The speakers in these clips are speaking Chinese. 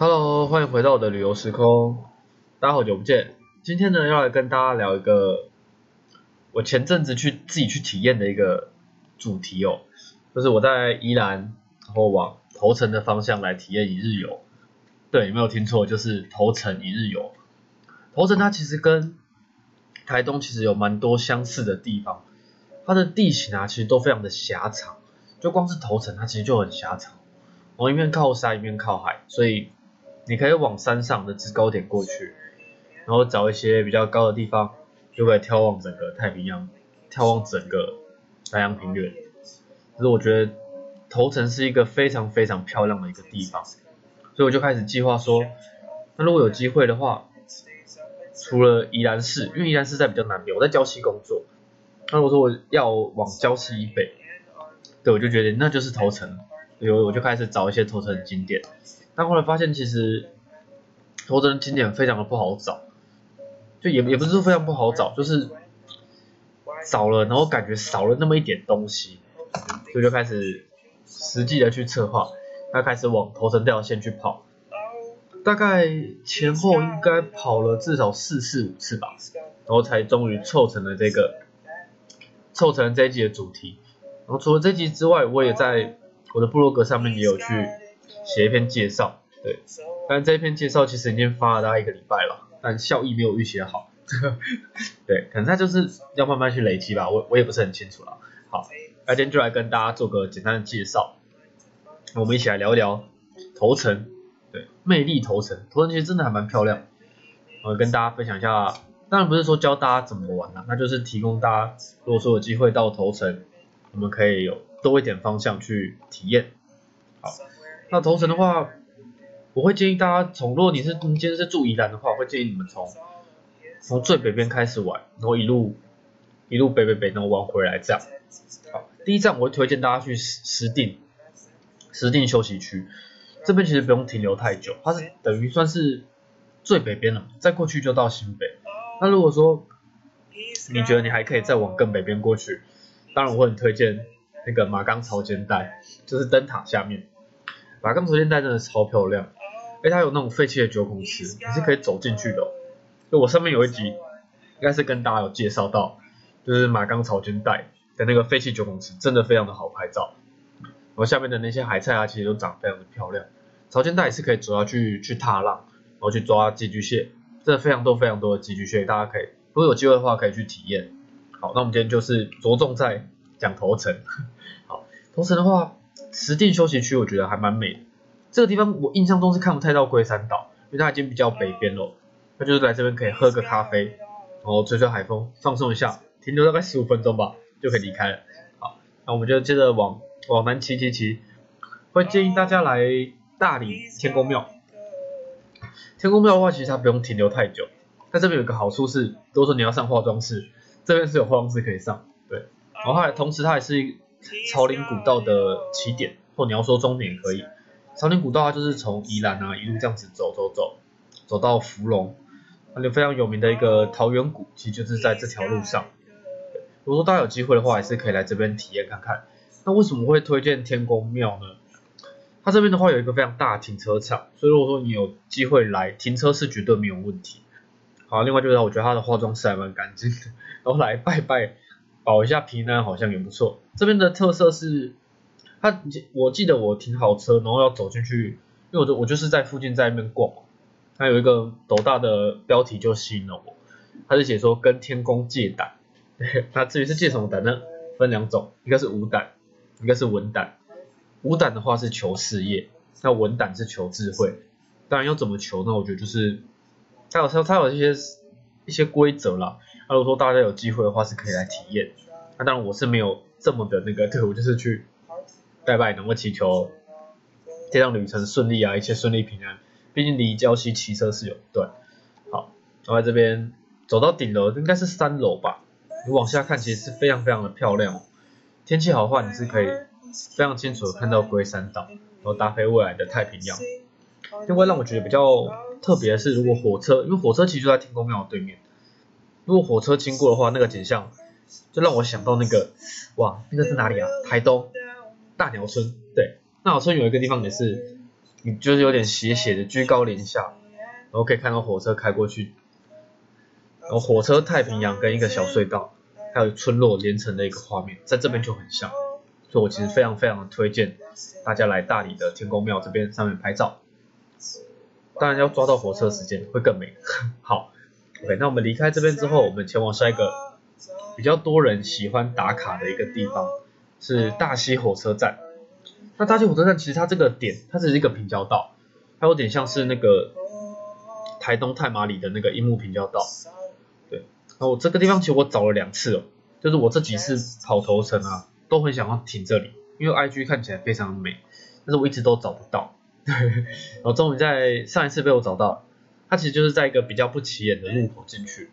Hello，欢迎回到我的旅游时空，大家好久不见。今天呢，要来跟大家聊一个我前阵子去自己去体验的一个主题哦，就是我在宜兰，然后往头城的方向来体验一日游。对，没有听错，就是头城一日游。头城它其实跟台东其实有蛮多相似的地方，它的地形啊其实都非常的狭长，就光是头城它其实就很狭长，我一面靠山一面靠海，所以你可以往山上的制高点过去，然后找一些比较高的地方，就可以眺望整个太平洋，眺望整个南洋平原。可是我觉得头城是一个非常非常漂亮的一个地方。所以我就开始计划说，那如果有机会的话，除了宜兰市，因为宜兰市在比较南边，我在礁溪工作，那我说我要往礁溪以北，对，我就觉得那就是头城，有我就开始找一些头城的景点，但后来发现其实头城的景点非常的不好找，就也也不是说非常不好找，就是找了，然后感觉少了那么一点东西，所以就开始实际的去策划。他开始往头城这条线去跑，大概前后应该跑了至少四次五次吧，然后才终于凑成了这个，凑成这一集的主题。然后除了这集之外，我也在我的部落格上面也有去写一篇介绍，对，但这一篇介绍其实已经发了大概一个礼拜了，但效益没有预期的好，对，可能它就是要慢慢去累积吧，我我也不是很清楚了。好，那今天就来跟大家做个简单的介绍。我们一起来聊一聊头城，对，魅力头城，头城其实真的还蛮漂亮。我跟大家分享一下，当然不是说教大家怎么玩啦，那就是提供大家，如果说有机会到头城，我们可以有多一点方向去体验。好，那头城的话，我会建议大家从，如果你是今天是住宜兰的话，我会建议你们从从最北边开始玩，然后一路一路北北北，然后玩回来这样。好，第一站我会推荐大家去石石定。石定休息区这边其实不用停留太久，它是等于算是最北边了，再过去就到新北。那如果说你觉得你还可以再往更北边过去，当然我会很推荐那个马岗潮间带，就是灯塔下面。马岗潮间带真的超漂亮，哎，它有那种废弃的九孔池，你是可以走进去的。就我上面有一集，应该是跟大家有介绍到，就是马岗潮间带的那个废弃九孔池，真的非常的好拍照。然后下面的那些海菜啊，其实都长非常的漂亮。潮间带也是可以主要去去踏浪，然后去抓寄居蟹，真的非常多非常多的寄居蟹，大家可以如果有机会的话可以去体验。好，那我们今天就是着重在讲头层。好，头层的话，石定休息区我觉得还蛮美的。这个地方我印象中是看不太到龟山岛，因为它已经比较北边了。那就是来这边可以喝个咖啡，然后吹吹海风，放松一下，停留大概十五分钟吧，就可以离开了。好，那我们就接着往。往南骑骑骑，会建议大家来大理天宫庙。天宫庙的话，其实它不用停留太久。它这边有个好处是，如果说你要上化妆室，这边是有化妆室可以上。对，然后同时它也是朝林古道的起点，或你要说终点可以。朝林古道它就是从宜兰啊一路这样子走走走，走到芙蓉，那里非常有名的一个桃源谷，其实就是在这条路上。如果说大家有机会的话，也是可以来这边体验看看。那为什么会推荐天宫庙呢？它这边的话有一个非常大的停车场，所以如果说你有机会来，停车是绝对没有问题。好，另外就是我觉得它的化妆室还蛮干净的，然后来拜拜保一下平安好像也不错。这边的特色是，他我记得我停好车，然后要走进去，因为我就我就是在附近在那边逛，他有一个斗大的标题就吸引了我，他是写说跟天宫借胆，那至于是借什么胆呢？分两种，一个是无胆。一个是文胆，武胆的话是求事业，那文胆是求智慧。当然要怎么求呢？我觉得就是他有它它有一些一些规则啦。那如果说大家有机会的话，是可以来体验。那当然我是没有这么的那个，对我就是去拜拜，能够祈求这趟旅程顺利啊，一切顺利平安。毕竟离礁溪骑车是有一段。好，然后这边走到顶楼，应该是三楼吧。你往下看，其实是非常非常的漂亮哦。天气好的话，你是可以非常清楚的看到龟山岛，然后搭配未来的太平洋。另外让我觉得比较特别的是，如果火车，因为火车其实就在天宫庙对面，如果火车经过的话，那个景象就让我想到那个，哇，那个是哪里啊？台东大鸟村。对，大鸟村有一个地方也是，你就是有点斜斜的居高临下，然后可以看到火车开过去，然后火车太平洋跟一个小隧道，还有村落连成的一个画面，在这边就很像，所以我其实非常非常推荐大家来大理的天宫庙这边上面拍照，当然要抓到火车时间会更美。好，OK，那我们离开这边之后，我们前往下一个比较多人喜欢打卡的一个地方，是大溪火车站。那大溪火车站其实它这个点，它只是一个平交道，它有点像是那个台东太麻里的那个樱木平交道。对，然后这个地方其实我找了两次哦，就是我这几次跑头城啊，都很想要停这里，因为 IG 看起来非常美，但是我一直都找不到。然后终于在上一次被我找到了，它其实就是在一个比较不起眼的路口进去，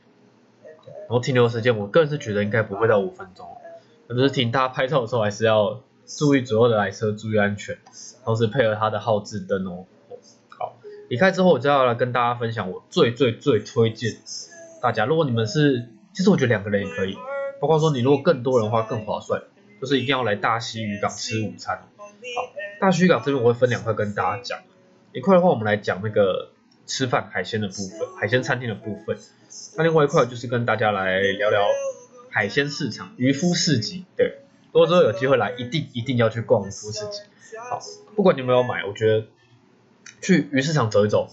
然后停留时间，我个人是觉得应该不会到五分钟，可是停大家拍照的时候还是要注意左右的来车，注意安全，同时配合它的号志灯哦。好，离开之后，我就要来跟大家分享我最最最推荐大家，如果你们是，其实我觉得两个人也可以，包括说你如果更多人的话更划算，就是一定要来大溪渔港吃午餐。好。大溪渔港这边我会分两块跟大家讲，一块的话我们来讲那个吃饭海鲜的部分，海鲜餐厅的部分。那另外一块就是跟大家来聊聊海鲜市场、渔夫市集。对，如果之后有机会来，一定一定要去逛渔夫市集。好，不管你有没有买，我觉得去鱼市场走一走，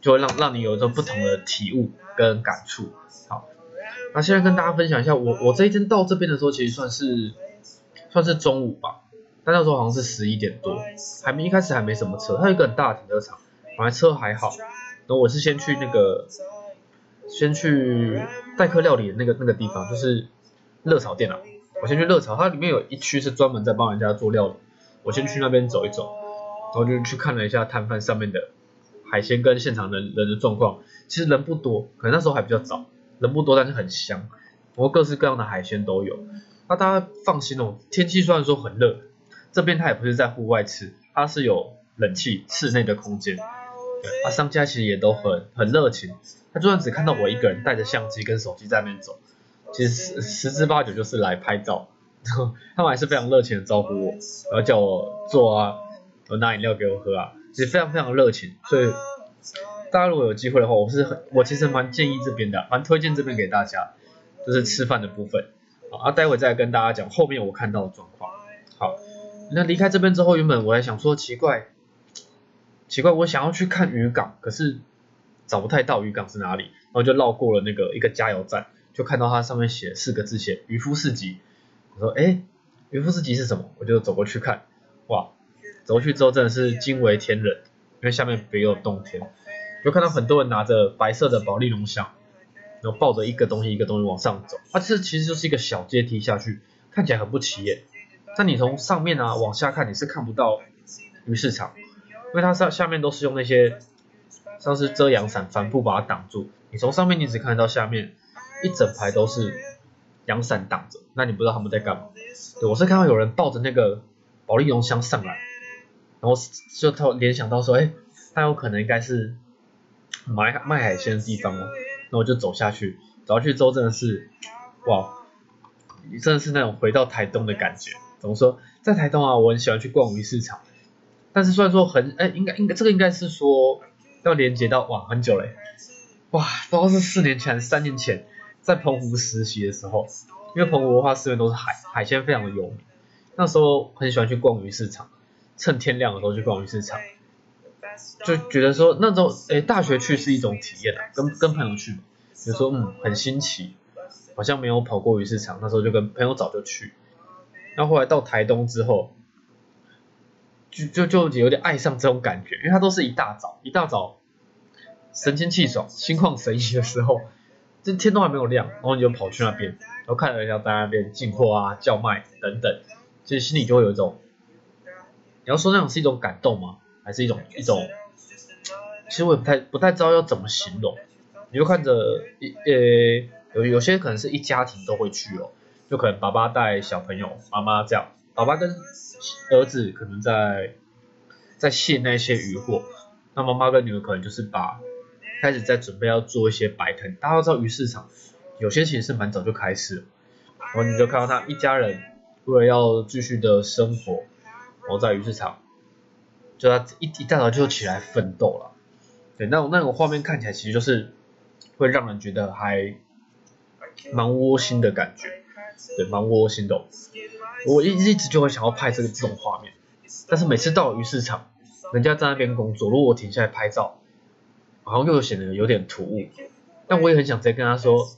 就会让让你有一种不同的体悟跟感触。好，那现在跟大家分享一下，我我这一天到这边的时候，其实算是算是中午吧。但那时候好像是十一点多，还没一开始还没什么车，它有一个很大的停车场，反正车还好。然后我是先去那个，先去代客料理的那个那个地方，就是热炒店啊。我先去热炒，它里面有一区是专门在帮人家做料理，我先去那边走一走，然后就去看了一下摊贩上面的海鲜跟现场人人的状况。其实人不多，可能那时候还比较早，人不多，但是很香，不过各式各样的海鲜都有。那大家放心哦，天气虽然说很热。这边它也不是在户外吃，它是有冷气室内的空间。啊，商家其实也都很很热情。他就算只看到我一个人带着相机跟手机在那边走，其实十十之八九就是来拍照。他们还是非常热情的招呼我，然后叫我坐啊，我拿饮料给我喝啊，其实非常非常热情。所以大家如果有机会的话，我是很我其实蛮建议这边的，蛮推荐这边给大家，就是吃饭的部分。好，啊，待会再跟大家讲后面我看到的状况。好。那离开这边之后，原本我还想说奇怪，奇怪，我想要去看渔港，可是找不太到渔港是哪里，然后就绕过了那个一个加油站，就看到它上面写四个字，写渔夫市集。我说，哎，渔夫市集是什么？我就走过去看，哇，走过去之后真的是惊为天人，因为下面别有洞天，就看到很多人拿着白色的保利龙箱，然后抱着一个东西一个东西往上走，它，这其实就是一个小阶梯下去，看起来很不起眼。但你从上面啊往下看，你是看不到鱼市场，因为它上下面都是用那些像是遮阳伞帆布把它挡住。你从上面你只看到下面一整排都是阳伞挡着，那你不知道他们在干嘛。对我是看到有人抱着那个保利龙箱上来，然后就他联想到说，哎，他有可能应该是买卖海鲜的地方哦。那我就走下去，走下去之后真的是，哇，真的是那种回到台东的感觉。怎么说，在台东啊，我很喜欢去逛鱼市场，但是虽然说很，哎，应该应该这个应该是说要连接到哇很久嘞，哇，不知道是四年前、三年前在澎湖实习的时候，因为澎湖文化四面都是海，海鲜非常的有名，那时候很喜欢去逛鱼市场，趁天亮的时候去逛鱼市场，就觉得说那时候，哎，大学去是一种体验啊，跟跟朋友去嘛，就说嗯很新奇，好像没有跑过鱼市场，那时候就跟朋友早就去。然后后来到台东之后，就就就有点爱上这种感觉，因为它都是一大早，一大早神清气爽、心旷神怡的时候，这天都还没有亮，然后你就跑去那边，然后看了一下在那边进货啊、叫卖等等，其实心里就会有一种，你要说那种是一种感动吗？还是一种一种？其实我也不太不太知道要怎么形容。你就看着一呃有有些可能是一家庭都会去哦。就可能爸爸带小朋友，妈妈这样，爸爸跟儿子可能在在卸那些鱼货，那妈妈跟女儿可能就是把开始在准备要做一些摆摊。大家都知道鱼市场有些其实是蛮早就开始，然后你就看到他一家人为了要继续的生活，然后在鱼市场就他一一大早就起来奋斗了，对，那种那种画面看起来其实就是会让人觉得还蛮窝心的感觉，对，蛮窝心的。我一一直就会想要拍这个这种画面，但是每次到鱼市场，人家在那边工作，如果我停下来拍照，好像又显得有点突兀。但我也很想直接跟他说，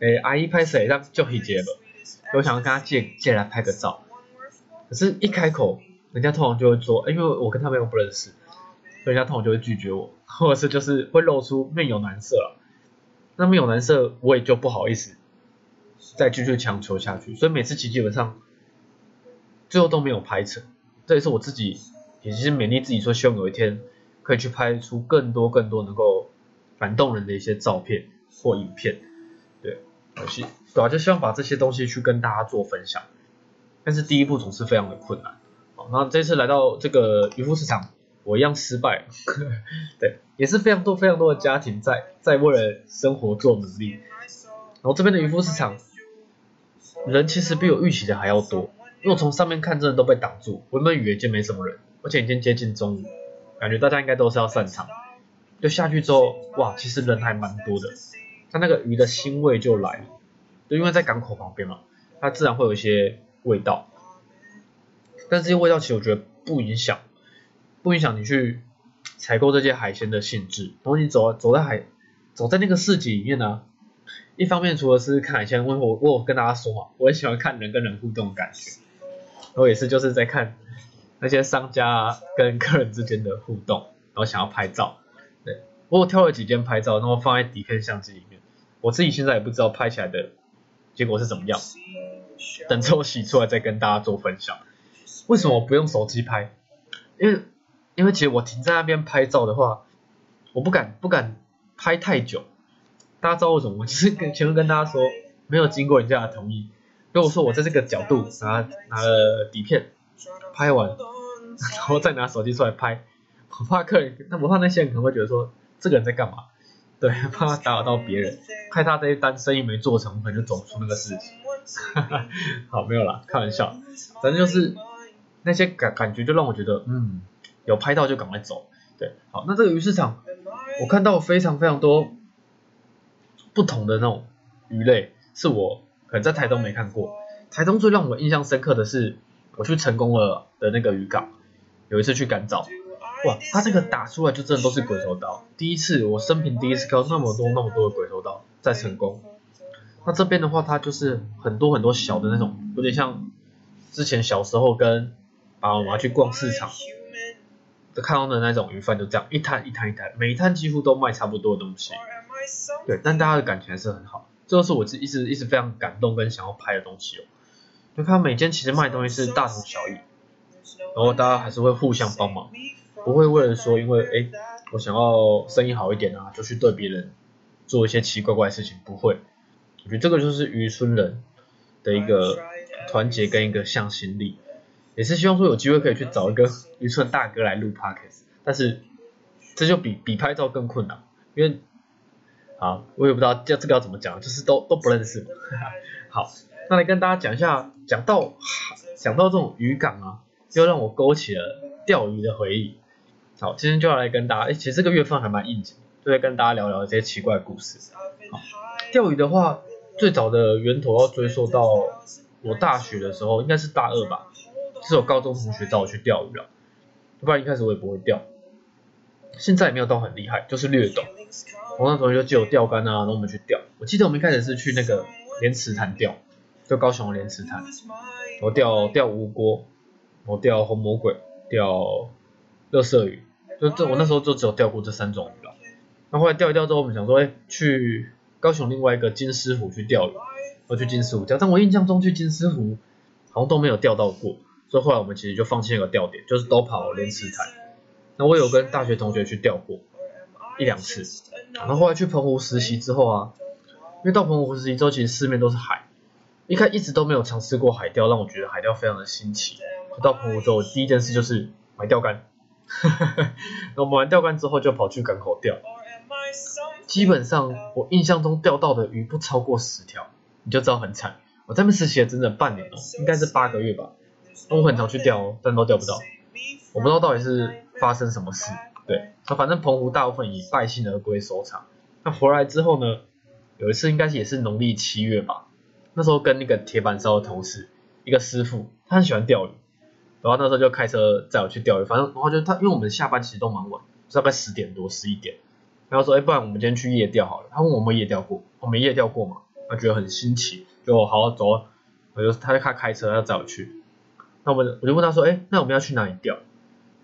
哎，阿姨拍谁？让就可以接了。我想要跟他借借来拍个照，可是，一开口，人家通常就会说，因为我跟他们又不认识，人家通常就会拒绝我，或者是就是会露出面有难色了。那面有难色，我也就不好意思再继续强求下去。所以每次其实基本上最后都没有拍成，这也是我自己也是勉励自己说，希望有一天可以去拍出更多更多能够感动人的一些照片或影片。对，可惜。对啊，就希望把这些东西去跟大家做分享，但是第一步总是非常的困难。好，那这次来到这个渔夫市场，我一样失败。对，也是非常多非常多的家庭在在为了生活做努力。然后这边的渔夫市场人其实比我预期的还要多，因为我从上面看真的都被挡住，我原本以为已经没什么人，而且已经接近中午，感觉大家应该都是要散场。就下去之后，哇，其实人还蛮多的，它那个鱼的腥味就来了。就因为在港口旁边嘛，它自然会有一些味道，但这些味道其实我觉得不影响，不影响你去采购这些海鲜的性质。然后你走走在海，走在那个市集里面呢，一方面除了是看海鲜，因为我我跟大家说嘛，我很喜欢看人跟人互动的感觉，然后也是就是在看那些商家跟客人之间的互动，然后想要拍照，对，我挑了几件拍照，然后放在底片相机里面，我自己现在也不知道拍起来的。结果是怎么样？等之后洗出来再跟大家做分享。为什么我不用手机拍？因为因为其实我停在那边拍照的话，我不敢不敢拍太久。大家知道为什么？我就是跟前面跟大家说，没有经过人家的同意。如果说我在这个角度拿拿了底片拍完，然后再拿手机出来拍，我怕客人，那我怕那些人可能会觉得说，这个人在干嘛？对，怕他打扰到别人，害他这一单生意没做成，可能就走出那个事情。好，没有啦，开玩笑。反正就是那些感感觉，就让我觉得，嗯，有拍到就赶快走。对，好，那这个鱼市场，我看到非常非常多不同的那种鱼类，是我可能在台东没看过。台东最让我印象深刻的是，我去成功了的那个渔港，有一次去赶早。哇，它这个打出来就真的都是鬼头刀，第一次我生平第一次看到那么多那么多的鬼头刀在成功。那这边的话，它就是很多很多小的那种，有点像之前小时候跟爸爸妈妈去逛市场，看到的那种鱼贩，就这样一摊一摊一摊，每一摊几乎都卖差不多的东西。对，但大家的感情还是很好，这都是我自一直一直非常感动跟想要拍的东西哦。就看每间其实卖的东西是大同小异，然后大家还是会互相帮忙。不会为了说，因为哎，我想要生意好一点啊，就去对别人做一些奇奇怪怪的事情。不会，我觉得这个就是渔村人的一个团结跟一个向心力，也是希望说有机会可以去找一个渔村大哥来录 podcast，但是这就比比拍照更困难，因为好，我也不知道这这个要怎么讲，就是都都不认识。好，那来跟大家讲一下，讲到讲到这种渔港啊，又让我勾起了钓鱼的回忆。好，今天就要来跟大家，哎，其实这个月份还蛮应景，就会跟大家聊聊这些奇怪故事。好，钓鱼的话，最早的源头要追溯到我大学的时候，应该是大二吧，是有高中同学找我去钓鱼了，不然一开始我也不会钓，现在也没有到很厉害，就是略懂。我那同学就借我钓竿啊，然后我们去钓。我记得我们一开始是去那个莲池潭钓，就高雄的莲池潭，我钓钓乌锅，我钓红魔鬼，钓乐色鱼。就这，我那时候就只有钓过这三种鱼了。那后来钓一钓之后，我们想说，哎，去高雄另外一个金狮湖去钓鱼，我去金狮湖钓。但我印象中去金狮湖好像都没有钓到过，所以后来我们其实就放弃那个钓点，就是都跑莲池潭。那我有跟大学同学去钓过一两次。然后后来去澎湖实习之后啊，因为到澎湖实习之后，其实四面都是海，一开一直都没有尝试过海钓，让我觉得海钓非常的新奇。到澎湖之后，第一件事就是买钓竿。那我们玩钓竿之后，就跑去港口钓。基本上我印象中钓到的鱼不超过十条，你就知道很惨。我在那边实习了整整半年哦，应该是八个月吧。那我很常去钓哦，但都钓不到。我不知道到底是发生什么事。对，那反正澎湖大部分以败兴而归收场。那回来之后呢，有一次应该也是农历七月吧，那时候跟那个铁板烧的同事，一个师傅，他很喜欢钓鱼，然后那时候就开车载我去钓鱼，反正然后就他因为我们下班其实都蛮晚，大概十点多十一点，然后说哎不然我们今天去夜钓好了，他问我们夜钓过，我们夜钓过嘛，他觉得很新奇，就好好走，我就他就开开车要载我去，那我我就问他说哎那我们要去哪里钓？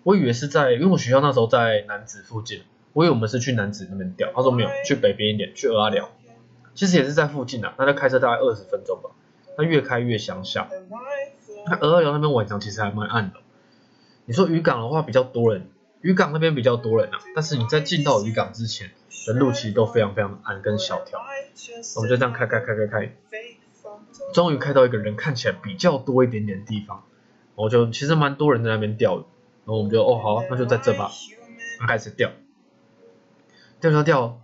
我以为是在，因为我学校那时候在南子附近，我以为我们是去南子那边钓，他说没有，去北边一点，去鹅阿寮，其实也是在附近啊，那就开车大概二十分钟吧，那越开越乡下，那鹅阿寮那边晚上其实还蛮暗的，你说渔港的话比较多人，渔港那边比较多人啊，但是你在进到渔港之前的路其实都非常非常暗跟小条，我们就这样开开开开开，终于开到一个人看起来比较多一点点的地方，我就其实蛮多人在那边钓的。然后我们就哦好，那就在这吧，开始钓，钓钓钓，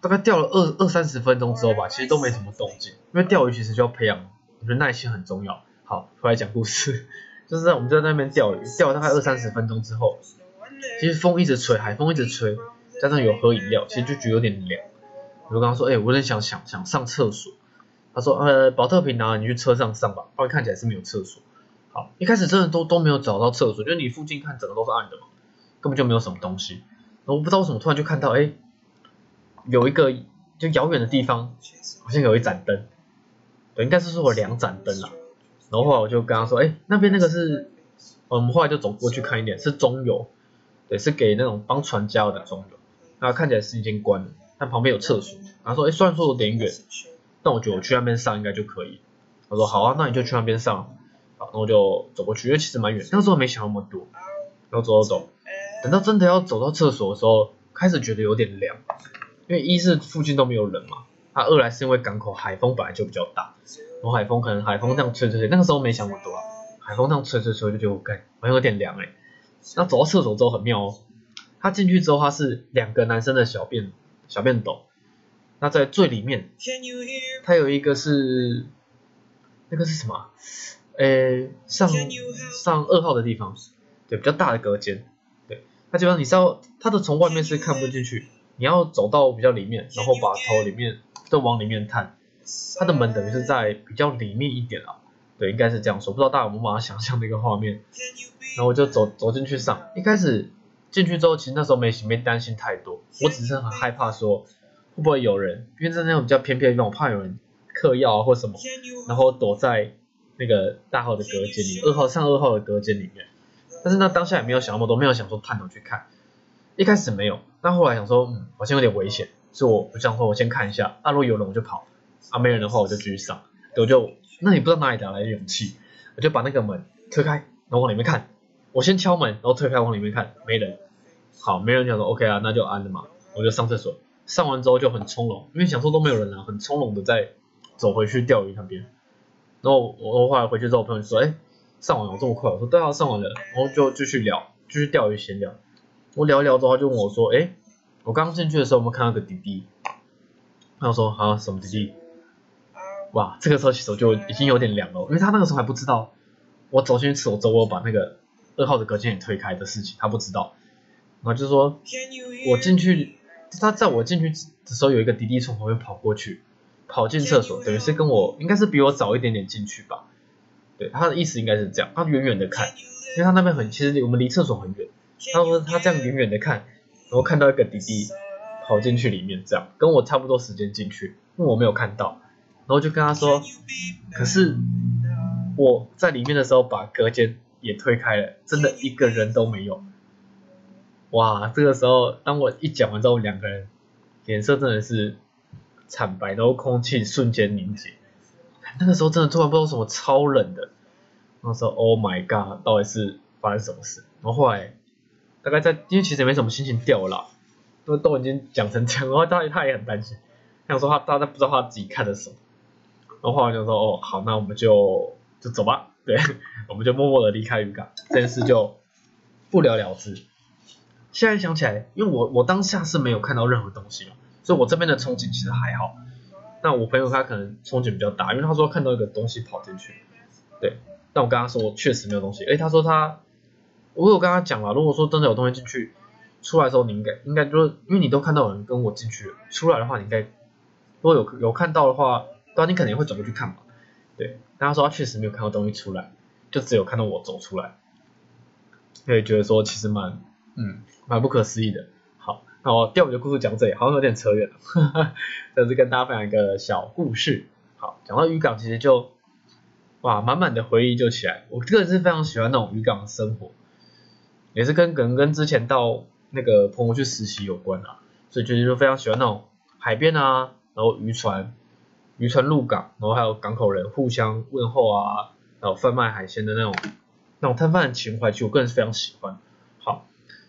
大概钓了二二三十分钟之后吧，其实都没什么动静，因为钓鱼其实就要培养，我觉得耐心很重要。好，回来讲故事，就是在我们在那边钓鱼，钓了大概二三十分钟之后，其实风一直吹，海风一直吹，加上有喝饮料，其实就觉得有点凉。我就跟他说，哎，我有点想想想上厕所。他说，呃，保特瓶拿，你去车上上吧，不然看起来是没有厕所。好，一开始真的都都没有找到厕所，就是你附近看整个都是暗的嘛，根本就没有什么东西。我不知道为什么突然就看到，哎，有一个就遥远的地方，好像有一盏灯，对，应该是说我两盏灯啦。然后后来我就跟他说，哎，那边那个是，我们后来就走过去看一点，是中油，对，是给那种帮船加油的中油。那看起来是已经关了，但旁边有厕所。他说，哎，虽然说有点远，但我觉得我去那边上应该就可以。他说，好啊，那你就去那边上。然后就走过去，因为其实蛮远，那时候没想那么多，然后走走走，等到真的要走到厕所的时候，开始觉得有点凉，因为一是附近都没有人嘛，啊二来是因为港口海风本来就比较大，然后海风可能海风这样吹吹吹，那个时候没想那么多啊，海风这样吹吹吹就觉得干，好像有点凉哎，那走到厕所之后很妙哦，他进去之后他是两个男生的小便小便斗，那在最里面，他有一个是那个是什么？诶，上上二号的地方，对，比较大的隔间，对，它基本上你是要，它的从外面是看不进去，你要走到比较里面，然后把头里面都往里面探，它的门等于是在比较里面一点啊，对，应该是这样说，不知道大家有没有办法想象那个画面，然后我就走走进去上，一开始进去之后，其实那时候没没担心太多，我只是很害怕说会不会有人，因为在那种比较偏僻的地方，我怕有人嗑药啊或什么，然后躲在。那个大号的隔间里，二号上二号的隔间里面，但是那当下也没有想那么多，没有想说探头去看，一开始没有，那后来想说，嗯，好像有点危险，所以我我想说我先看一下，啊，如果有人我就跑，啊，没人的话我就继续上，我就，那也不知道哪里得来的勇气，我就把那个门推开，然后往里面看，我先敲门，然后推开往里面看，没人，好，没人，想说 OK 啊，那就安了嘛，我就上厕所，上完之后就很从容，因为想说都没有人啊，很从容的再走回去钓鱼那边。然后我后来回去之后，我朋友说：“哎，上网有这么快？”我说：“对啊，上网了。”然后就继续聊，继续钓鱼闲聊。我聊一聊之后，他就问我说：“哎，我刚进去的时候，有没有看到个滴滴？”他说：“好，什么滴滴？”哇，这个时候其实我就已经有点凉了，因为他那个时候还不知道我走进去厕所之后，我把那个二号的隔间也推开的事情，他不知道。然后就说：“我进去，他在我进去的时候，有一个滴滴从旁边跑过去。”跑进厕所，等于是跟我应该是比我早一点点进去吧。对，他的意思应该是这样，他远远的看，因为他那边很，其实我们离厕所很远。他说他这样远远的看，然后看到一个弟弟跑进去里面，这样跟我差不多时间进去，因为我没有看到，然后就跟他说，可是我在里面的时候把隔间也推开了，真的一个人都没有。哇，这个时候当我一讲完之后，两个人脸色真的是。惨白，然后空气瞬间凝结。那个时候真的突然不知道什么超冷的。那时候 Oh my God，到底是发生什么事？然后后来大概在，因为其实也没什么心情掉了，都都已经讲成这样，然后他他也很担心，他想说他大家不知道他自己看的什么。然后后来就说哦好，那我们就就走吧，对，我们就默默的离开渔港，这件事就不了了之。现在想起来，因为我我当下是没有看到任何东西嘛。所以我这边的憧憬其实还好，那我朋友他可能憧憬比较大，因为他说看到一个东西跑进去，对，但我跟他说我确实没有东西，哎，他说他我有跟他讲了，如果说真的有东西进去，出来的时候你应该应该就是因为你都看到有人跟我进去了，出来的话你应该如果有有看到的话，当然你肯定会转过去看嘛。对，但他说他确实没有看到东西出来，就只有看到我走出来，所以觉得说其实蛮嗯蛮不可思议的。好，那我钓鱼的故事讲这里好像有点扯远了，这是跟大家分享一个小故事。好，讲到渔港其实就哇满满的回忆就起来，我个人是非常喜欢那种渔港的生活，也是跟可能跟之前到那个澎湖去实习有关啊，所以就是说非常喜欢那种海边啊，然后渔船。渔船入港，然后还有港口人互相问候啊，还有贩卖海鲜的那种那种摊贩的情怀，其实我个人是非常喜欢。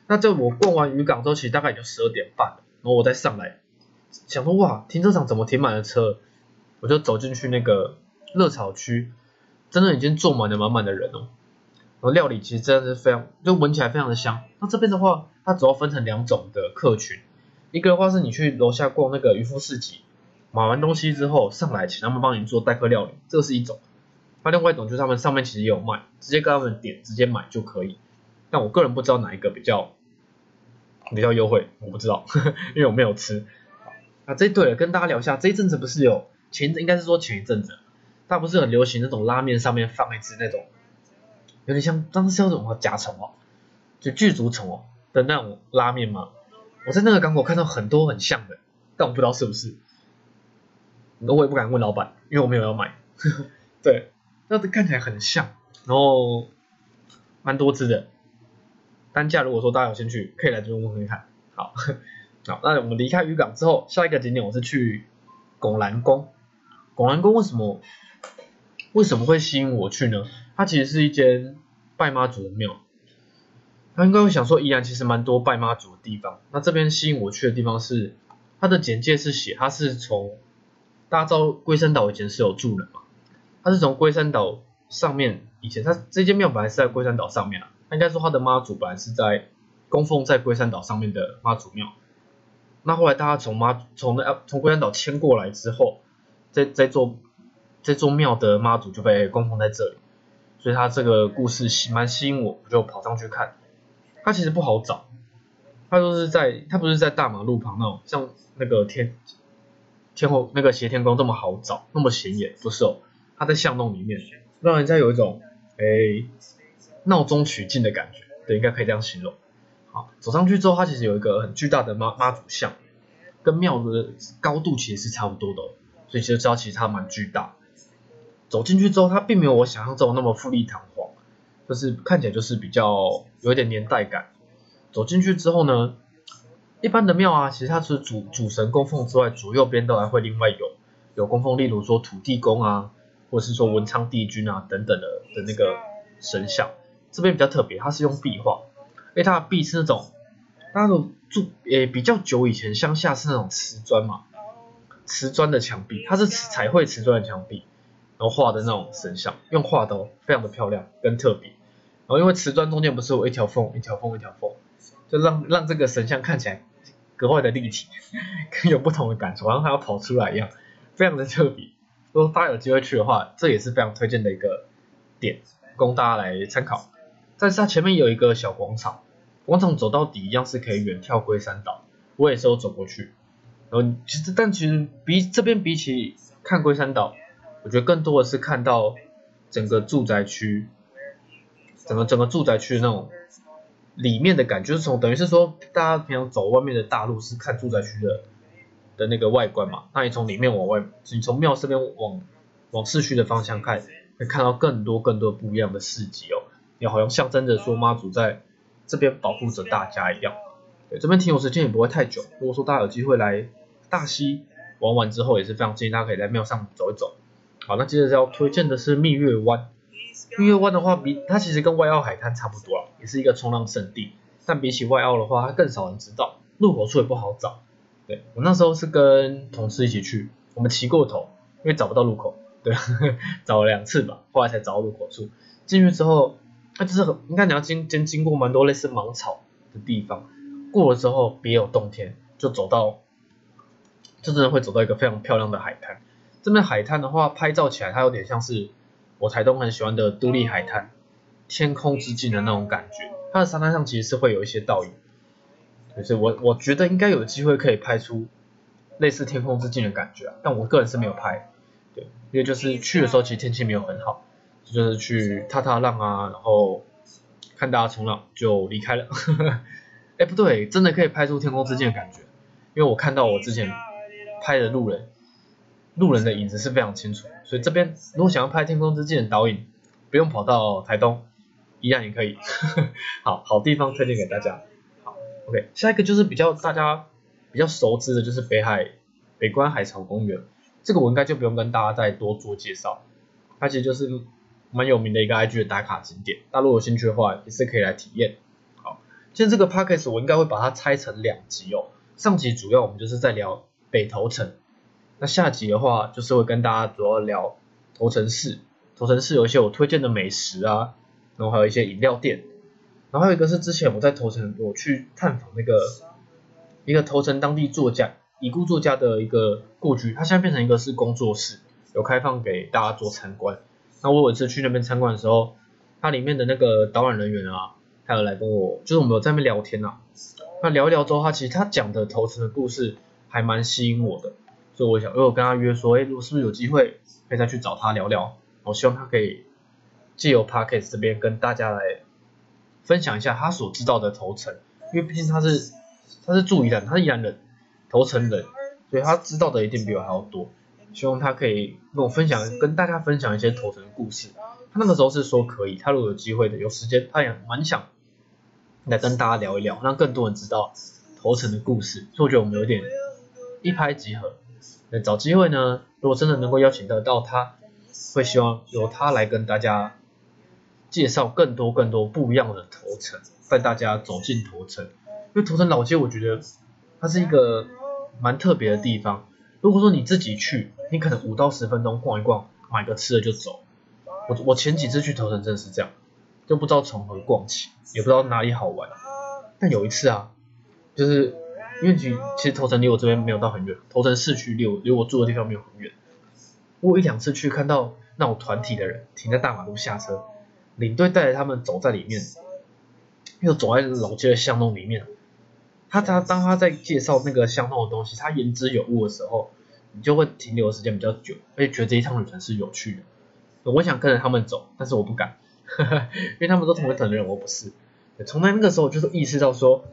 那这我逛完渔港之后，其实大概也就十二点半了，然后我再上来，想说哇，停车场怎么停满了车？我就走进去那个热炒区，真的已经坐满了满满的人哦。然后料理其实真的是非常，就闻起来非常的香。那这边的话，它主要分成两种的客群，一个的话是你去楼下逛那个渔夫市集。买完东西之后上来，请他们帮你做代客料理，这是一种。那另外一种就是他们上面其实也有卖，直接跟他们点，直接买就可以。但我个人不知道哪一个比较比较优惠，我不知道，因为我没有吃。啊，这对了，跟大家聊一下，这一阵子不是有前应该是说前一阵子，大不是很流行那种拉面上面放一只那种有点像当时叫什么甲虫哦，就巨足虫哦的那种拉面吗？我在那个港口看到很多很像的，但我不知道是不是。我也不敢问老板，因为我没有要买。对，那看起来很像，然后蛮多只的。单价如果说大家有兴趣，可以来这边问问看。好，好，那我们离开渔港之后，下一个景点我是去拱兰宫。拱兰宫为什么为什么会吸引我去呢？它其实是一间拜妈祖的庙。他应该会想说，宜兰其实蛮多拜妈祖的地方。那这边吸引我去的地方是，它的简介是写它是从大家知道龟山岛以前是有住人嘛？它是从龟山岛上面，以前它这间庙本来是在龟山岛上面啊，应该说他的妈祖本来是在供奉在龟山岛上面的妈祖庙。那后来大家从妈从那从龟山岛迁过来之后，这这座这座庙的妈祖就被供奉在这里，所以他这个故事吸蛮吸引我，我就跑上去看。他其实不好找，他都是在他不是在大马路旁那种，像那个天。天后那个斜天宫这么好找，那么显眼，不是哦？他在巷弄里面，让人家有一种诶闹中取静的感觉，对，应该可以这样形容。好，走上去之后，它其实有一个很巨大的妈妈祖像，跟庙的高度其实是差不多的，所以其实知道其实它蛮巨大。走进去之后，它并没有我想象中那么富丽堂皇，就是看起来就是比较有一点年代感。走进去之后呢？一般的庙啊，其实它是主主神供奉之外，左右边都还会另外有有供奉，例如说土地公啊，或者是说文昌帝君啊等等的的那个神像。这边比较特别，它是用壁画，因为它的壁是那种，那种住诶比较久以前乡下是那种瓷砖嘛，瓷砖的墙壁，它是彩绘瓷砖的墙壁，然后画的那种神像，用画的非常的漂亮跟特别。然后因为瓷砖中间不是有一条缝，一条缝，一条缝，就让让这个神像看起来。格外的立体，更有不同的感受，好像它要跑出来一样，非常的特别。如果大家有机会去的话，这也是非常推荐的一个点，供大家来参考。但是它前面有一个小广场，广场走到底一样是可以远眺龟山岛，我也是有走过去。然后其实，但其实比这边比起看龟山岛，我觉得更多的是看到整个住宅区，整个整个住宅区那种。里面的感觉是从等于是说，大家平常走外面的大路是看住宅区的的那个外观嘛，那你从里面往外，你从庙这边往往市区的方向看，会看到更多更多不一样的市集哦，也好像象征着说妈祖在这边保护着大家一样。对，这边停留时间也不会太久，如果说大家有机会来大溪玩完之后，也是非常建议大家可以在庙上走一走。好，那接着要推荐的是蜜月湾。蜜月湾的话，比它其实跟外澳海滩差不多了，也是一个冲浪圣地。但比起外澳的话，它更少人知道，入口处也不好找。对我那时候是跟同事一起去，我们骑过头，因为找不到入口，对，找了两次吧，后来才找到入口处。进去之后，它就是很，应该你要经经经过蛮多类似芒草的地方，过了之后别有洞天，就走到，就真的会走到一个非常漂亮的海滩。这边海滩的话，拍照起来它有点像是。我台东很喜欢的都立海滩，天空之境的那种感觉，它的沙滩上其实是会有一些倒影，就是我我觉得应该有机会可以拍出类似天空之镜的感觉啊，但我个人是没有拍，对，因为就是去的时候其实天气没有很好，就是去踏踏浪啊，然后看大家冲浪就离开了，哎不对，真的可以拍出天空之镜的感觉，因为我看到我之前拍的路人。路人的影子是非常清楚，所以这边如果想要拍天空之镜的导影，不用跑到台东，一样也可以。好好地方推荐给大家。好，OK，下一个就是比较大家比较熟知的，就是北海北关海潮公园。这个我应该就不用跟大家再多做介绍，它其实就是蛮有名的一个 IG 的打卡景点。大家如果有兴趣的话，也是可以来体验。好，现在这个 p a c k a g e 我应该会把它拆成两集哦。上集主要我们就是在聊北投城。那下集的话，就是会跟大家主要聊头城市，头城市有一些我推荐的美食啊，然后还有一些饮料店，然后还有一个是之前我在头城我去探访那个一个头城当地作家已故作家的一个故居，它现在变成一个是工作室，有开放给大家做参观。那我有一次去那边参观的时候，它里面的那个导览人员啊，他有来跟我，就是我们有在那边聊天啊，那聊一聊之后，他其实他讲的头层的故事还蛮吸引我的。所以我想，如果跟他约说，哎，如果是不是有机会可以再去找他聊聊？我希望他可以借由 Parkes 这边跟大家来分享一下他所知道的头层，因为毕竟他是他是住宜兰，他是宜兰人，头层人，所以他知道的一定比我还要多。希望他可以跟我分享，跟大家分享一些头城的故事。他那个时候是说可以，他如果有机会的，有时间，他也蛮想来跟大家聊一聊，让更多人知道头城的故事。所以我觉得我们有点一拍即合。那找机会呢？如果真的能够邀请得到他，会希望由他来跟大家介绍更多更多不一样的头城，带大家走进头城。因为头城老街，我觉得它是一个蛮特别的地方。如果说你自己去，你可能五到十分钟逛一逛，买个吃的就走。我我前几次去头城真的是这样，就不知道从何逛起，也不知道哪里好玩。但有一次啊，就是。因为其其实头城离我这边没有到很远，头城市区离我离我住的地方没有很远。我一两次去看到那种团体的人停在大马路下车，领队带着他们走在里面，又走在老街的巷弄里面。他他当他在介绍那个巷弄的东西，他言之有物的时候，你就会停留时间比较久，而且觉得这一趟旅程是有趣的。我想跟着他们走，但是我不敢，因为他们都同一层的人，我不是。从那那个时候就是意识到说，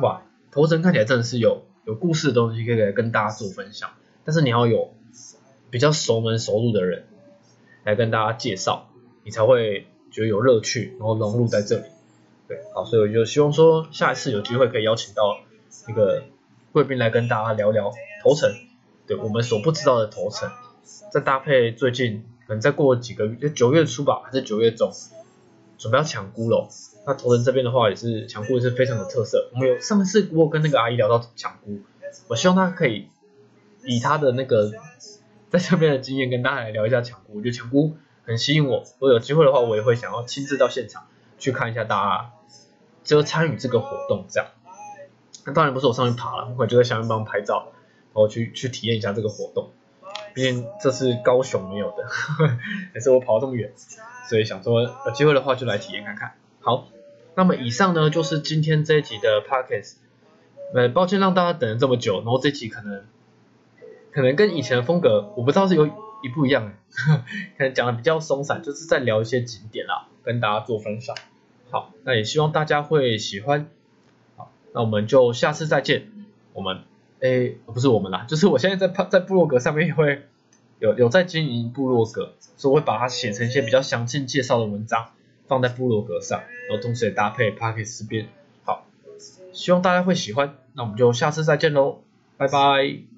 哇。头城看起来真的是有有故事的东西可以跟大家做分享，但是你要有比较熟门熟路的人来跟大家介绍，你才会觉得有乐趣，然后融入在这里。对，好，所以我就希望说下一次有机会可以邀请到一个贵宾来跟大家聊聊头城，我们所不知道的头层，再搭配最近可能再过几个月，九月初吧，还是九月中，准备要抢孤楼。那头人这边的话也是抢菇是非常有特色。我们有上次我跟那个阿姨聊到抢菇，我希望她可以以她的那个在这边的经验跟大家来聊一下抢菇。我觉得抢菇很吸引我，如果有机会的话，我也会想要亲自到现场去看一下大家，就参与这个活动这样。那当然不是我上去爬了，我就在下面帮拍照，然后去去体验一下这个活动。毕竟这是高雄没有的，也是我跑这么远，所以想说有机会的话就来体验看看。好，那么以上呢就是今天这一集的 podcast，呃，抱歉让大家等了这么久，然后这集可能可能跟以前的风格我不知道是有一不一样，可能讲的比较松散，就是在聊一些景点啦，跟大家做分享。好，那也希望大家会喜欢。好，那我们就下次再见。我们，诶，不是我们啦，就是我现在在在部落格上面也会有有在经营部落格，所以我会把它写成一些比较详尽介绍的文章。放在部落格上，然后同时也搭配 p a c k e t 这边，好，希望大家会喜欢，那我们就下次再见喽，拜拜。